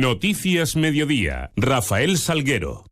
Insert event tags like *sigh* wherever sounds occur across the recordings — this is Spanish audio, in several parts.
Noticias Mediodía. Rafael Salguero.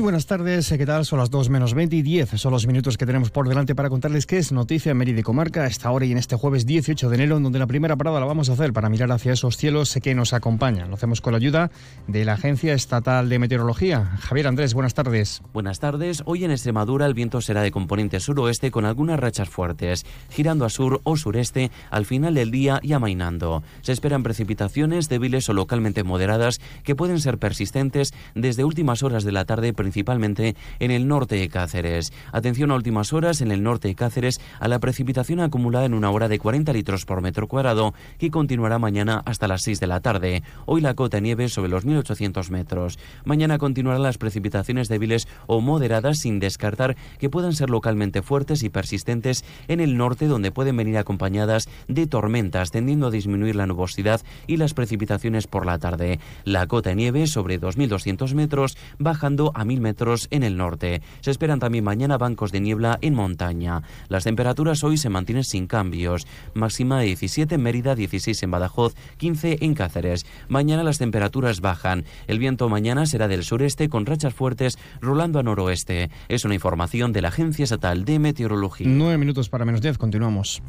Buenas tardes, ¿qué tal? Son las 2 menos 20 y 10. Son los minutos que tenemos por delante para contarles qué es noticia en Mérida Comarca a esta hora y en este jueves 18 de enero, en donde la primera parada la vamos a hacer para mirar hacia esos cielos que nos acompañan. Lo hacemos con la ayuda de la Agencia Estatal de Meteorología. Javier Andrés, buenas tardes. Buenas tardes. Hoy en Extremadura el viento será de componente suroeste con algunas rachas fuertes, girando a sur o sureste al final del día y amainando. Se esperan precipitaciones débiles o localmente moderadas que pueden ser persistentes desde últimas horas de la tarde, principalmente en el norte de Cáceres. Atención a últimas horas en el norte de Cáceres a la precipitación acumulada en una hora de 40 litros por metro cuadrado que continuará mañana hasta las 6 de la tarde. Hoy la cota nieve sobre los 1800 metros. Mañana continuarán las precipitaciones débiles o moderadas sin descartar que puedan ser localmente fuertes y persistentes en el norte donde pueden venir acompañadas de tormentas tendiendo a disminuir la nubosidad y las precipitaciones por la tarde. La cota de nieve sobre 2200 metros bajando a 1000 metros en el norte. Se esperan también mañana bancos de niebla en montaña. Las temperaturas hoy se mantienen sin cambios. Máxima de 17 en Mérida, 16 en Badajoz, 15 en Cáceres. Mañana las temperaturas bajan. El viento mañana será del sureste con rachas fuertes rolando a noroeste. Es una información de la Agencia Estatal de Meteorología. Nueve minutos para menos diez. Continuamos.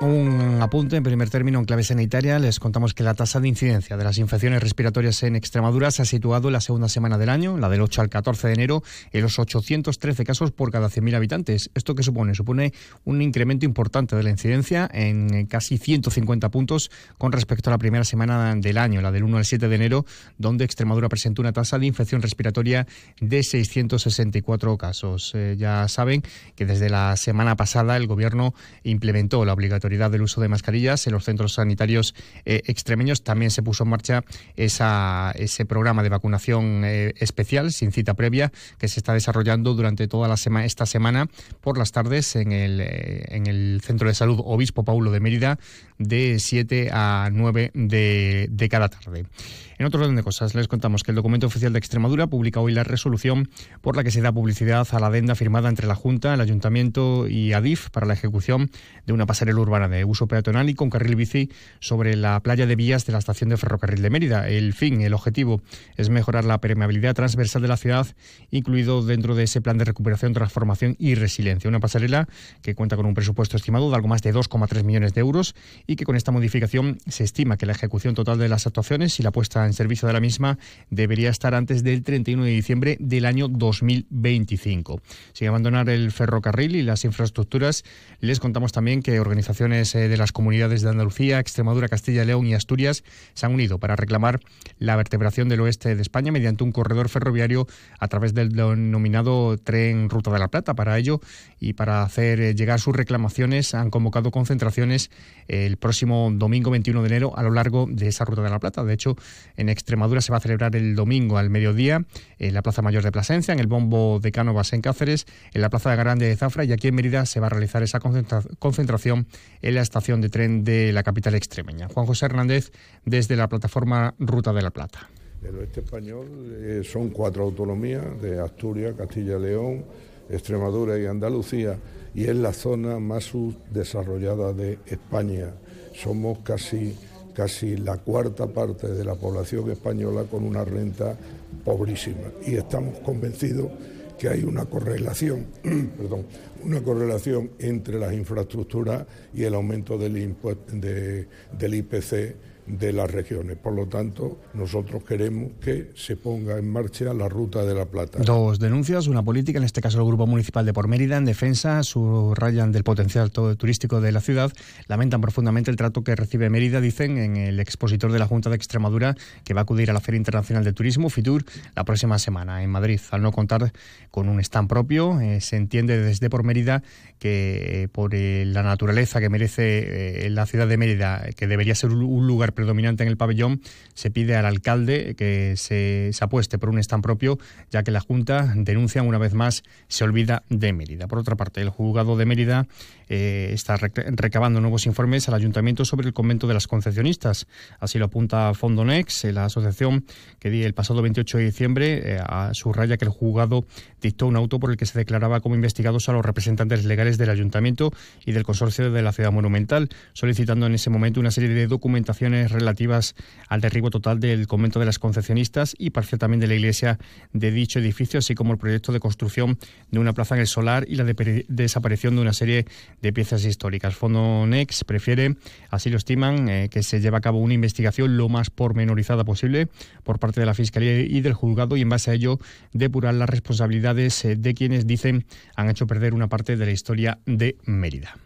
Un apunte en primer término en clave sanitaria. Les contamos que la tasa de incidencia de las infecciones respiratorias en Extremadura se ha situado en la segunda semana del año, la del 8 al 14 de enero, en los 813 casos por cada 100.000 habitantes. ¿Esto qué supone? Supone un incremento importante de la incidencia en casi 150 puntos con respecto a la primera semana del año, la del 1 al 7 de enero, donde Extremadura presentó una tasa de infección respiratoria de 664 casos. Eh, ya saben que desde la semana pasada el Gobierno implementó la obligatoriedad del uso de mascarillas en los centros sanitarios eh, extremeños. También se puso en marcha esa, ese programa de vacunación eh, especial, sin cita previa, que se está desarrollando durante toda la semana esta semana por las tardes en el, eh, en el Centro de Salud Obispo Paulo de Mérida de 7 a 9 de, de cada tarde. En otro orden de cosas, les contamos que el documento oficial de Extremadura publica hoy la resolución por la que se da publicidad a la adenda firmada entre la Junta, el Ayuntamiento y ADIF para la ejecución de una pasarela urbana de uso peatonal y con carril bici sobre la playa de vías de la estación de ferrocarril de Mérida. El fin, el objetivo es mejorar la permeabilidad transversal de la ciudad, incluido dentro de ese plan de recuperación, transformación y resiliencia. Una pasarela que cuenta con un presupuesto estimado de algo más de 2,3 millones de euros y que con esta modificación se estima que la ejecución total de las actuaciones y la puesta en servicio de la misma debería estar antes del 31 de diciembre del año 2025. Sin abandonar el ferrocarril y las infraestructuras, les contamos también que organizaciones eh, de las comunidades de Andalucía, Extremadura, Castilla, León y Asturias se han unido para reclamar la vertebración del oeste de España mediante un corredor ferroviario a través del denominado tren Ruta de la Plata. Para ello y para hacer eh, llegar sus reclamaciones han convocado concentraciones el próximo domingo 21 de enero a lo largo de esa Ruta de la Plata. De hecho, en Extremadura se va a celebrar el domingo al mediodía en la Plaza Mayor de Plasencia, en el Bombo de Cánovas en Cáceres, en la Plaza de Grande de Zafra y aquí en Mérida se va a realizar esa concentración en la estación de tren de la capital extremeña. Juan José Hernández desde la plataforma Ruta de la Plata. El oeste español eh, son cuatro autonomías de Asturias, Castilla y León, Extremadura y Andalucía y es la zona más subdesarrollada de España. Somos casi casi la cuarta parte de la población española con una renta pobrísima. Y estamos convencidos que hay una correlación, *clears throat* perdón, una correlación entre las infraestructuras y el aumento del, del IPC de las regiones. Por lo tanto, nosotros queremos que se ponga en marcha la ruta de la Plata. Dos denuncias, una política, en este caso el Grupo Municipal de Por Mérida, en defensa, subrayan del potencial turístico de la ciudad, lamentan profundamente el trato que recibe Mérida, dicen en el expositor de la Junta de Extremadura, que va a acudir a la Feria Internacional de Turismo, FITUR, la próxima semana en Madrid. Al no contar con un stand propio, eh, se entiende desde Por Mérida que eh, por eh, la naturaleza que merece la ciudad de Mérida, que debería ser un lugar lugar predominante en el pabellón, se pide al alcalde que se, apueste por un stand propio, ya que la Junta denuncia una vez más se olvida de Mérida. Por otra parte, el juzgado de Mérida eh, está recabando nuevos informes al ayuntamiento sobre el convento de las concepcionistas. Así lo apunta Fondonex, la asociación que el pasado 28 de diciembre eh, subraya que el juzgado dictó un auto por el que se declaraba como investigados a los representantes legales del ayuntamiento y del consorcio de la ciudad monumental, solicitando en ese momento una serie de documentaciones relativas al derribo total del convento de las concepcionistas y parcial también de la iglesia de dicho edificio, así como el proyecto de construcción de una plaza en el solar y la desaparición de una serie de piezas históricas. Fondo Nex prefiere, así lo estiman, eh, que se lleve a cabo una investigación lo más pormenorizada posible por parte de la Fiscalía y del juzgado y en base a ello depurar las responsabilidades eh, de quienes dicen han hecho perder una parte de la historia de Mérida.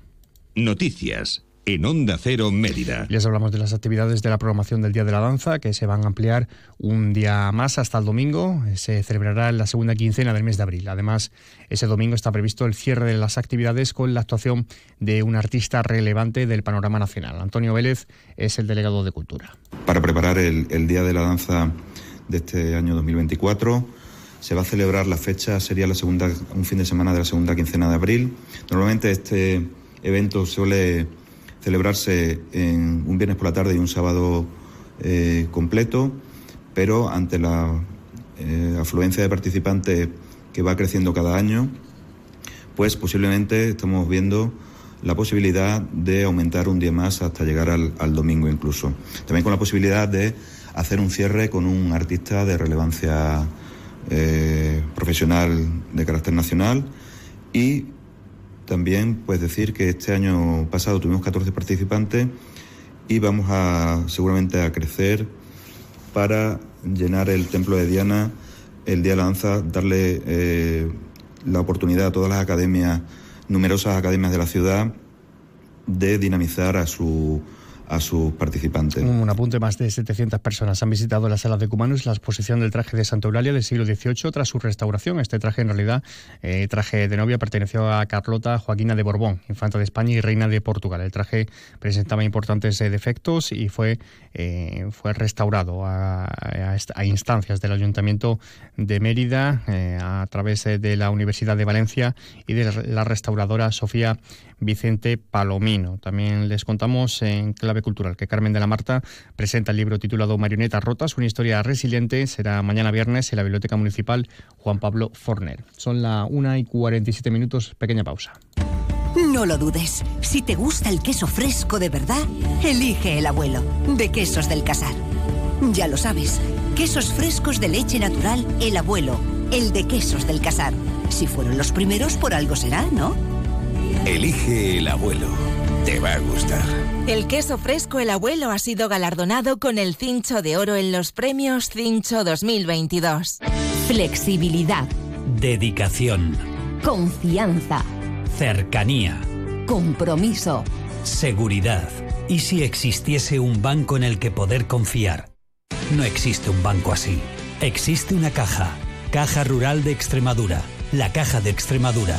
Noticias en Onda Cero Mérida. Les hablamos de las actividades de la programación del Día de la Danza, que se van a ampliar un día más hasta el domingo. Se celebrará en la segunda quincena del mes de abril. Además, ese domingo está previsto el cierre de las actividades con la actuación de un artista relevante del panorama nacional. Antonio Vélez es el delegado de Cultura. Para preparar el, el Día de la Danza de este año 2024, se va a celebrar la fecha, sería la segunda, un fin de semana de la segunda quincena de abril. Normalmente este evento suele celebrarse en un viernes por la tarde y un sábado eh, completo, pero ante la eh, afluencia de participantes que va creciendo cada año, pues posiblemente estamos viendo la posibilidad de aumentar un día más hasta llegar al, domingo incluso. También con la posibilidad de hacer un cierre con un artista de relevancia eh, profesional de carácter nacional y también pues decir que este año pasado tuvimos 14 participantes y vamos a seguramente a crecer para llenar el templo de Diana el día de la danza, darle eh, la oportunidad a todas las academias, numerosas academias de la ciudad, de dinamizar a su a sus participantes. Un apunte, más de 700 personas han visitado la sala de Cumanus la exposición del traje de Santa Eulalia del siglo XVIII tras su restauración. Este traje, en realidad, eh, traje de novia, perteneció a Carlota Joaquina de Borbón, infanta de España y reina de Portugal. El traje presentaba importantes eh, defectos y fue, eh, fue restaurado a, a, instancias del Ayuntamiento de Mérida, a través de la Universidad de Valencia y de la restauradora Sofía Vicente Palomino. También les contamos en clave cultural que Carmen de la Marta presenta el libro titulado Marionetas rotas, una historia resiliente. Será mañana viernes en la Biblioteca Municipal Juan Pablo Forner. Son la 1 y 47 minutos, pequeña pausa. No lo dudes. Si te gusta el queso fresco de verdad, elige el abuelo, de Quesos del Casar. Ya lo sabes, quesos frescos de leche natural, el abuelo, el de Quesos del Casar. Si fueron los primeros, por algo será, ¿no? Elige el abuelo. Te va a gustar. El queso fresco El Abuelo ha sido galardonado con el Cincho de Oro en los premios Cincho 2022. Flexibilidad. Dedicación. Confianza. Cercanía. Compromiso. Seguridad. ¿Y si existiese un banco en el que poder confiar? No existe un banco así. Existe una caja. Caja Rural de Extremadura. La Caja de Extremadura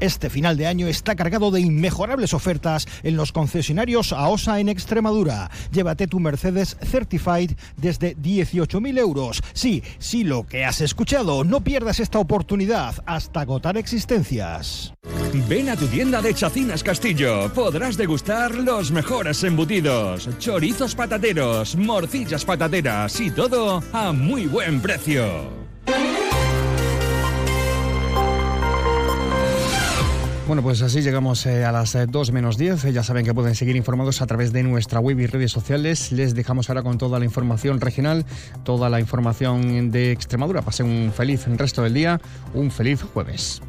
Este final de año está cargado de inmejorables ofertas en los concesionarios AOSA en Extremadura. Llévate tu Mercedes Certified desde 18.000 euros. Sí, sí, lo que has escuchado. No pierdas esta oportunidad hasta agotar existencias. Ven a tu tienda de Chacinas Castillo. Podrás degustar los mejores embutidos, chorizos patateros, morcillas patateras y todo a muy buen precio. Bueno, pues así llegamos eh, a las 2 eh, menos 10. Ya saben que pueden seguir informados a través de nuestra web y redes sociales. Les dejamos ahora con toda la información regional, toda la información de Extremadura. Pasen un feliz resto del día, un feliz jueves.